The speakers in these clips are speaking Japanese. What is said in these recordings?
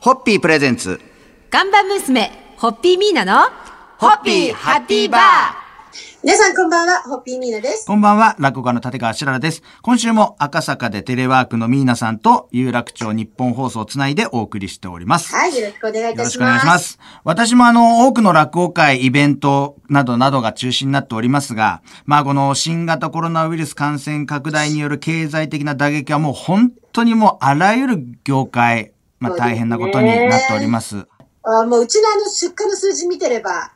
ホッピープレゼンツ。看板娘、ホッピーミーナの、ホッピーハッピーバー皆さんこんばんは、ホッピーミーナです。こんばんは、落語家の立川しららです。今週も赤坂でテレワークのミーナさんと有楽町日本放送をつないでお送りしております。はい、よろしくお願いいたします。よろしくお願いします。私もあの、多くの落語会、イベントなどなどが中心になっておりますが、まあこの新型コロナウイルス感染拡大による経済的な打撃はもう本当にもうあらゆる業界、まあ大変なことになっております。あもううちのあの出荷の数字見てれば、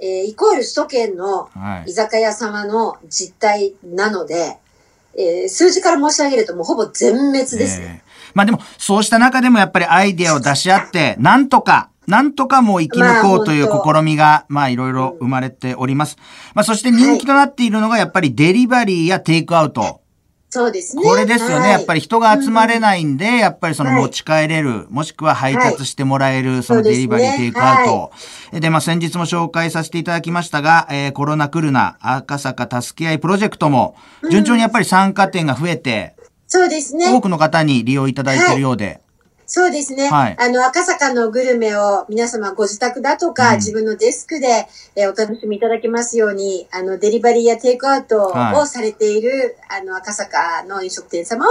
えーイコール首都圏のはい居酒屋様の実態なので、えー数字から申し上げるともうほぼ全滅ですね。ええまあでも、そうした中でもやっぱりアイデアを出し合って、なんとか、なんとかもう生き抜こうという試みが、まあいろいろ生まれております。まあそして人気となっているのがやっぱりデリバリーやテイクアウト。そうですね。これですよね。はい。やっぱり人が集まれないんで、やっぱりそのはい。持ち帰れる、もしくは配達してもらえる、そのデリバリー、テイクアウト。で、まあ先日も紹介させていただきましたが、えーコロナ来るな、赤坂助け合いプロジェクトも、順調にやっぱり参加店が増えて、そうですね。多くの方に利用いただいているようで、そうですね。はいあの、赤坂のグルメを皆様ご自宅だとか、うん自分のデスクで、えーお楽しみいただけますように、あの、デリバリーやテイクアウトはいをされている、あの、赤坂の飲食店様を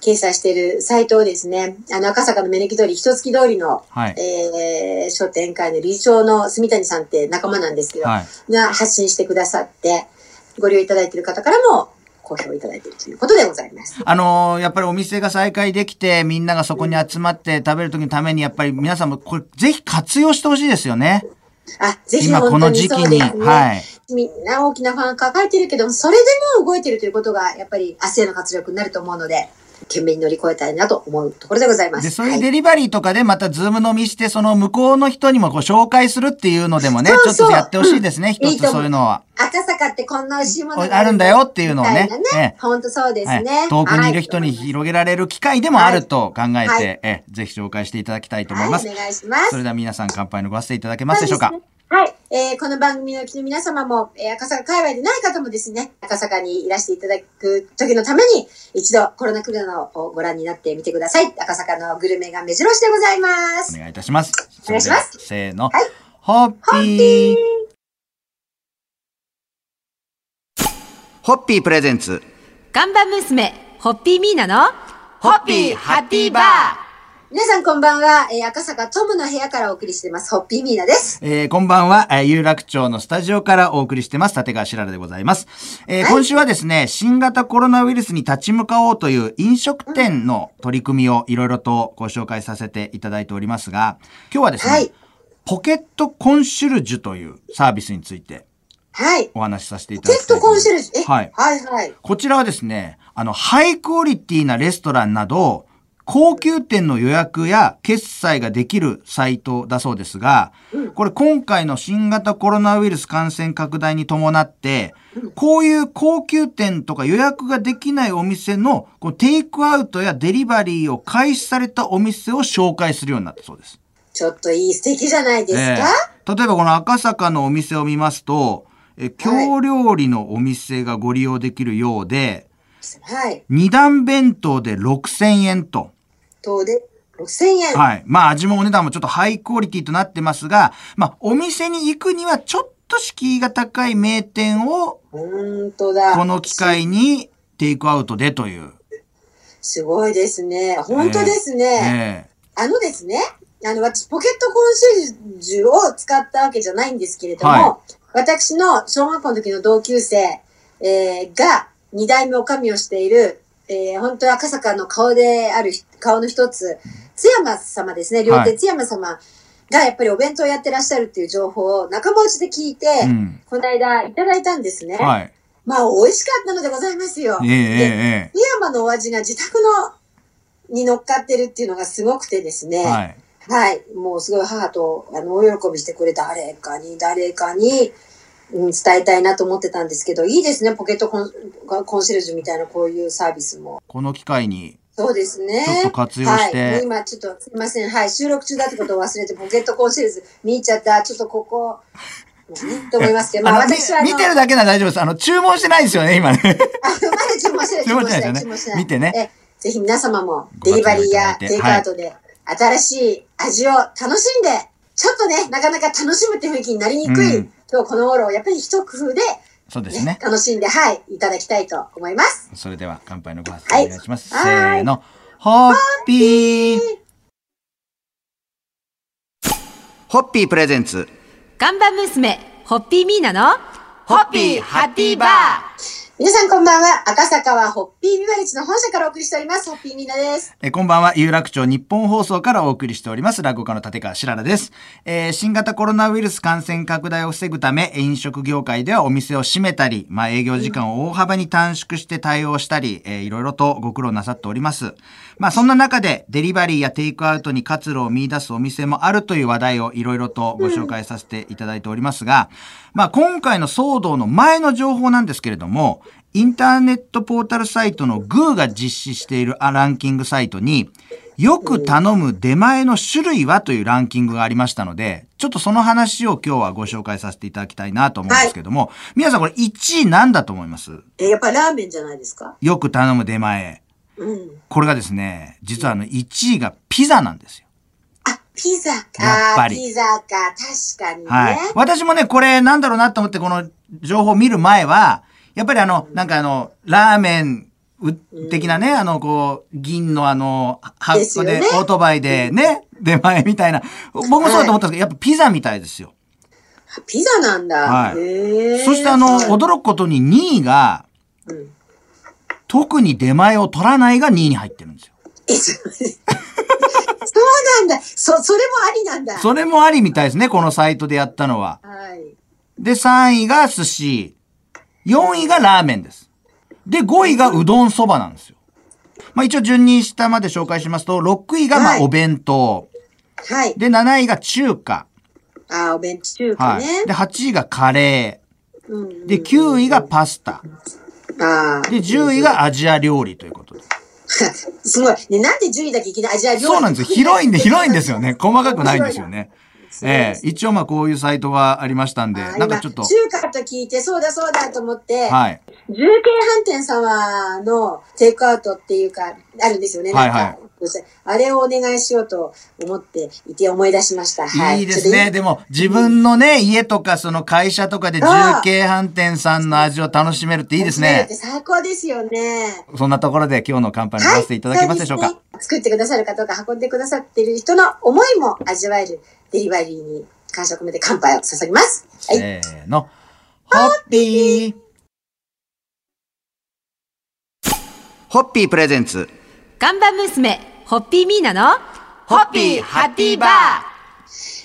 掲載しているサイトをですね、あの、赤坂の目抜き通り、一月通りの、はい。えー商店会の理事長の住谷さんって仲間なんですけど、はい。が発信してくださって、ご利用いただいている方からも好評いただいているということでございます。あのーやっぱりお店が再開できて、みんながそこに集まって食べる時のために、やっぱり皆さんもこれ、ぜひ活用してほしいですよね。あ、ぜひ今この時期に。ね。はい。みんな大きな不安抱えてるけど、それでも動いてるということが、やっぱり明日への活力になると思うので、懸命に乗り越えたいなと思うところでございます。で、そういうはいデリバリーとかでまたズーム飲みして、その向こうの人にもこう紹介するっていうのでもね、そうそうちょっとやってほしいですね。一ついいと思うそういうのは。赤坂ってこんな美味しいものがあるんだよっていうのをねみたいなええ本当そうですはいね。遠くにいる人にはい広げられる機会でもあると考えて、はいええぜひ紹介していただきたいと思います。はい、お願いしますそ。れでは皆さん乾杯のごわせていただけますでしょうか？はい。えーこの番組のの皆様も、えー赤坂界隈でない方もですね、赤坂にいらしていただく時のために、一度コロナクルナをご覧になってみてください。赤坂のグルメが目白押しでございます。お願いいたします。お願いしますせーの。はいホッピー。ホッピープレゼンツ。看板娘、ホッピーミーナの、ホッピーハッピーバー皆さんこんばんは、えー赤坂トムの部屋からお送りしています、ホッピーミーナです。えーこんばんは、えー有楽町のスタジオからお送りしてます、立川しららでございます。えーはい今週はですね、新型コロナウイルスに立ち向かおうという飲食店の取り組みをいろいろとご紹介させていただいておりますが、今日はですね、はいポケットコンシュルジュというサービスについてはい。お話しさせていたポケットだきたいと思います。コンシェルジュ？え、はいはい、はい。こちらはですね、あの、ハイクオリティなレストランなど、高級店の予約や決済ができるサイトだそうですが、これ今回の新型コロナウイルス感染拡大に伴って、こういう高級店とか予約ができないお店のこうテイクアウトやデリバリーを開始されたお店を紹介するようになったそうです。ちょっといい素敵じゃないですか、ええ例えばこの赤坂のお店を見ますと、え京料理のお店がご利用できるようで、はい。二段弁当で6000円と。等で6000円。はい。まあ味もお値段もちょっとハイクオリティとなってますが、まあお店に行くにはちょっと敷居が高い名店をほんとだ。この機会にテイクアウトでという。すごいですね。本当ですね。えあのですね、あの、私、ポケットコンシェルジュを使ったわけじゃないんですけれども、は私の小学校の時の同級生、えーが、二代目おかみをしている、えー本当赤坂の顔である、顔の一つ、津山様ですね、両はい手津山様がやっぱりお弁当をやってらっしゃるっていう情報を仲間内で聞いて、えうん。この間いただいたんですね。はい。まあ、美味しかったのでございますよ。ええええでえ津山のお味が自宅のに乗っかってるっていうのがすごくてですね。えはい。はい。もうすごい母と、あの、大喜びして、これ誰かに、誰かに、うん、伝えたいなと思ってたんですけど、いいですね、ポケットコンコンシェルジュみたいなこういうサービスも。この機会に、そうですね。ちょっと活用してはい。今ちょっと、すいません。はい。収録中だってことを忘れて、ポケットコンシェルジュ見入っちゃった。ちょっとここ、ね、と思いますけど、まあ私は見てるだけなら大丈夫です。あの、注文してないですよね、今ね。あ、まだ注文してない、注文してないですよね。見てねえ。ぜひ皆様もデリバリーやテイクアウトで新しい味を楽しんで、ちょっとね、なかなか楽しむって雰囲気になりにくい、うん今日この頃、やっぱり一工夫で、そうですね。楽しんで、はい、いただきたいと思います。それでは乾杯のご発はい声お願いします。はいせーの。ホッピーホッピープレゼンツ。看板娘、ホッピーミーナの、ホッピーハッピーバー皆さんこんばんは。赤坂はホッピービバレッジの本社からお送りしております。ホッピーミーナです。えこんばんは、有楽町日本放送からお送りしております、落語家の立川しららです。えー新型コロナウイルス感染拡大を防ぐため、飲食業界ではお店を閉めたり、まあ営業時間を大幅に短縮して対応したり、えーいろいろとご苦労なさっております。まあそんな中で、デリバリーやテイクアウトに活路を見出すお店もあるという話題をいろいろとご紹介させていただいておりますが、まあ今回の騒動の前の情報なんですけれども、インターネットポータルサイトの GOO が実施しているランキングサイトに、よく頼む出前の種類はというランキングがありましたので、ちょっとその話を今日はご紹介させていただきたいなと思うんですけども、皆さんこれ1位なんだと思います？えやっぱりラーメンじゃないですか？よく頼む出前。うん。これがですね、実はあの1位がピザなんですよ。あ、ピザか。やっぱりピザか。確かにね。はい。私もね、これなんだろうなと思ってこの情報を見る前は、やっぱりあの、なんかあの、ラーメンう的なね、あの、こう、銀のあの、箱で、オートバイでね、出前みたいな。僕もそうだと思ったんですけど、やっぱピザみたいですよ。ピザなんだ。はいそしてあの、はい驚くことに2位が、うん特に出前を取らないが2位に入ってるんですよ。え、そそうなんだ。そ、それもありなんだ。それもありみたいですね、このサイトでやったのは。はい。で、3位が寿司。4位がラーメンです。で、5位がうどんそばなんですよ。まあ一応順に下まで紹介しますと、6位がまはいあお弁当。はい。で、7位が中華。あ、お弁当中華はい。ね。で、8位がカレうんー。で、9位がパスタ。あーで、10位がアジア料理ということで。すごい。ね、なんで10位だけいきなりアジア料理？そうなんですよ。広いんで、広いんですよね。細かくないんですよね。ええす一応まあこういうサイトがありましたんで、なんかちょっと今、中華と聞いて、そうだそうだと思って、はい。重慶飯店様のテイクアウトっていうか、あるんですよね。はいはいあれをお願いしようと思っていて思い出しました。はい。いいですね。でも、自分のね、家とか、その会社とかで重慶飯店さんの味を楽しめるっていいですね。最高ですよね。そんなところで今日の乾杯に合わせていただけますでしょうか？そうですね作ってくださる方が運んでくださっている人の思いも味わえるデリバリーに感謝を込めて乾杯を捧げます。はい。せーの。ホッピーホッピープレゼンツ。看板娘、ホッピーミーナの、ホッピーハッピーバー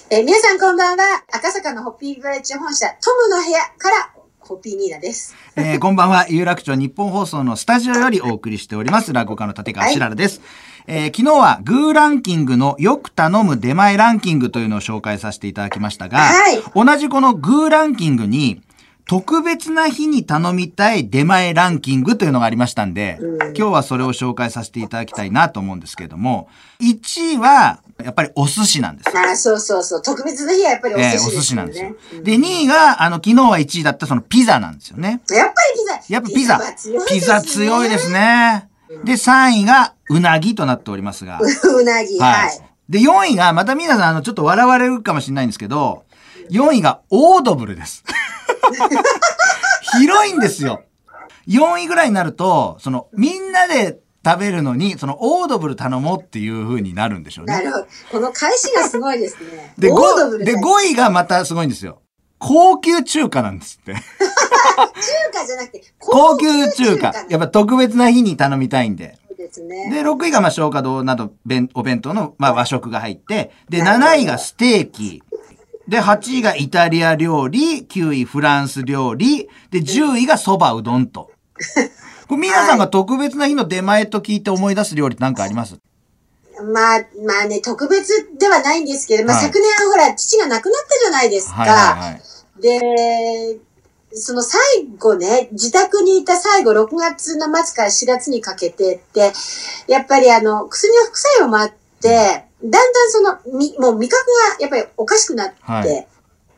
えー皆さんこんばんは。赤坂のホッピービバレッジ本社トムの部屋からホッピーニーナです。えーこんばんは。有楽町日本放送のスタジオよりお送りしております。落語家の立川しららです。えー昨日はグーランキングのよく頼む出前ランキングというのを紹介させていただきましたが、はい同じこのグーランキングに、特別な日に頼みたい出前ランキングというのがありましたんで、今日はそれを紹介させていただきたいなと思うんですけれども、1位は、やっぱりお寿司なんです。あーそうそうそう。特別な日はやっぱりお寿えーお寿司ですよね。司なんですよ。うんで、2位が、あの、昨日は1位だったそのピザなんですよね。やっぱりピザ。やっぱピザ。は強いですねピザ強いです。ね。で、3位がうなぎとなっておりますが。うなぎ、はい。で、4位が、また皆さん、あの、ちょっと笑われるかもしれないんですけど、4位がオードブルです。広いんですよ。4位ぐらいになると、その、みんなで食べるのに、その、オードブル頼もうっていう風になるんでしょうね。なるほど。この返しがすごいですね。で、オードブ 5, でルさん5位がまたすごいんですよ。高級中華なんですって。中華じゃなくて、高級中華。やっぱ特別な日に頼みたいんで。そうですね。で、6位がまあ消化堂など弁お弁当のまあ和食が入って、で、7位がステーキ。で、8位がイタリア料理、9位フランス料理、で、10位が蕎麦うどんと。これ皆さんが特別な日の出前と聞いて思い出す料理って何かあります？まあ、まあね、特別ではないんですけど、まあ、はい昨年ほら、父が亡くなったじゃないですか。はいはいはい。で、その最後ね、自宅にいた最後、6月の末から4月にかけてって、やっぱりあの、薬の副作用もあって、だんだんその、み、もう味覚がやっぱりおかしくなって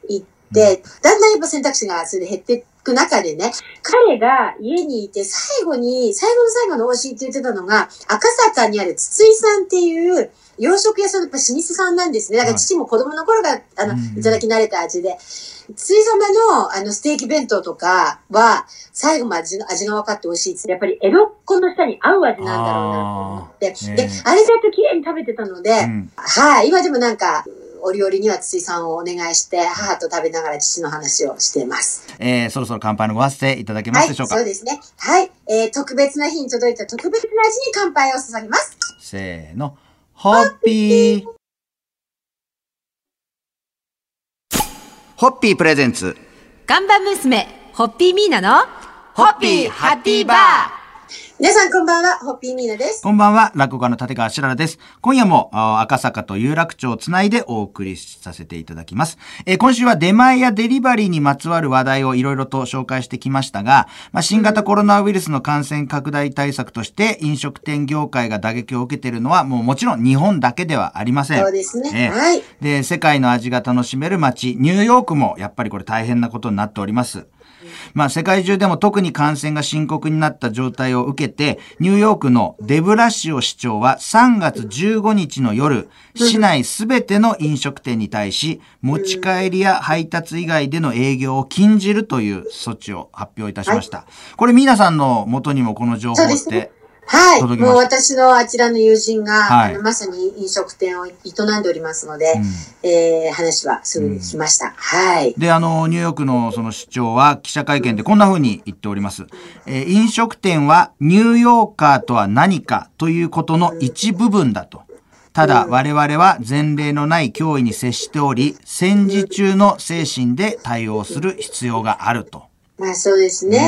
い。って、だんだんやっぱ選択肢がそれで減ってく中でね、彼が家にいて最後に、最後の最後の美味しいって言ってたのが、赤坂にある筒井さんっていう、洋食屋さんのやっぱ老舗さんなんですね。だから父も子供の頃が、あの、うんいただき慣れた味で。つい様の、あの、ステーキ弁当とかは、最後まで味の味が分かって美味しいです。やっぱり江戸っ子の下に合う味なんだろうなと思って。で、ねあれだと綺麗に食べてたので、うんはい、今でもなんか、折々には筒井さんをお願いして、母と食べながら父の話をしています。えー、そろそろ乾杯のご発声いただけまはい、すでしょうか、そうですね。はい、えー、特別な日に届いた特別な味に乾杯を捧げます。せーの。ホッピー。ホッピープレゼンツ。看板娘、ホッピーミーナの、ホッピーハッピーバー皆さんこんばんは、ホッピーミーナです。こんばんは、落語家の立川しららです。今夜もあ赤坂と有楽町をつないでお送りさせていただきます。えー今週は出前やデリバリーにまつわる話題をいろいろと紹介してきましたが、まあ、新型コロナウイルスの感染拡大対策として飲食店業界が打撃を受けているのはもうもちろん日本だけではありません。そうですね。ええはい。で、世界の味が楽しめる街、ニューヨークもやっぱりこれ大変なことになっております。まあ世界中でも特に感染が深刻になった状態を受けて、ニューヨークのデブラシオ市長は3月15日の夜、市内すべての飲食店に対し、持ち帰りや配達以外での営業を禁じるという措置を発表いたしました。これ皆さんの元にもこの情報って、はい。もう私のあちらの友人が、はいまさに飲食店を営んでおりますので、うんえー、話はすぐに来ました。はい。で、あの、ニューヨークのその市長は記者会見でこんな風に言っております。えー飲食店はニューヨーカーとは何かということの一部分だと。ただ、我々は前例のない脅威に接しており、戦時中の精神で対応する必要があると。まあそうですね。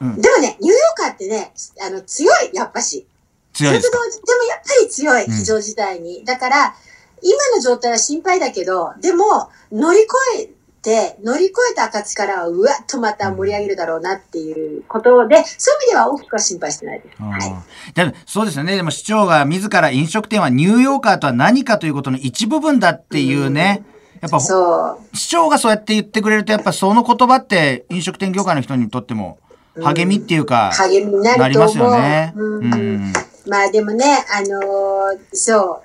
うんでもね、ニューヨーカーってね、あの、強い、やっぱし。強いででもやっぱり強い、うん非常事態に。だから、今の状態は心配だけど、でも、乗り越えて、乗り越えた暁からは、うわっとまた盛り上げるだろうなっていうことで、そういう意味では大きくは心配してないです。はい。でもそうですよね。でも市長が自ら飲食店はニューヨーカーとは何かということの一部分だっていうね。やっぱそう。市長がそうやって言ってくれると、やっぱその言葉って飲食店業界の人にとっても励みっていうか、励みにななります。よね。うんうんまあでもね、あのーそ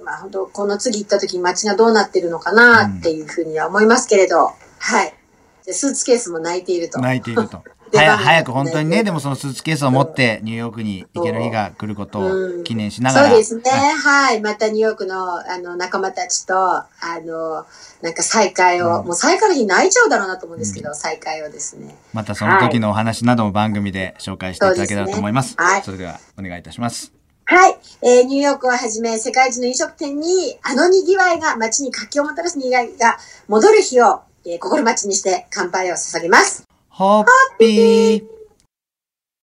う、まあ本当この次行った時に街がどうなってるのかなっていうふうには思いますけれど、はい。でスーツケースも泣いていると。泣いていると。早早く本当にね、でもそのスーツケースを持ってニューヨークに行ける日が来ることを記念しながら。そうですね。はいはい。またニューヨークのあの仲間たちと、あの、なんか再会を、うんもう再会の日泣いちゃうだろうなと思うんですけど、再会をですね。またその時のお話なども番組で紹介していただけたらと思います。はいそれではお願いいたします。はい。えーニューヨークをはじめ世界中の飲食店にあの賑わいが街に活気をもたらす賑わいが戻る日を、えー心待ちにして乾杯を捧げます。ホッピー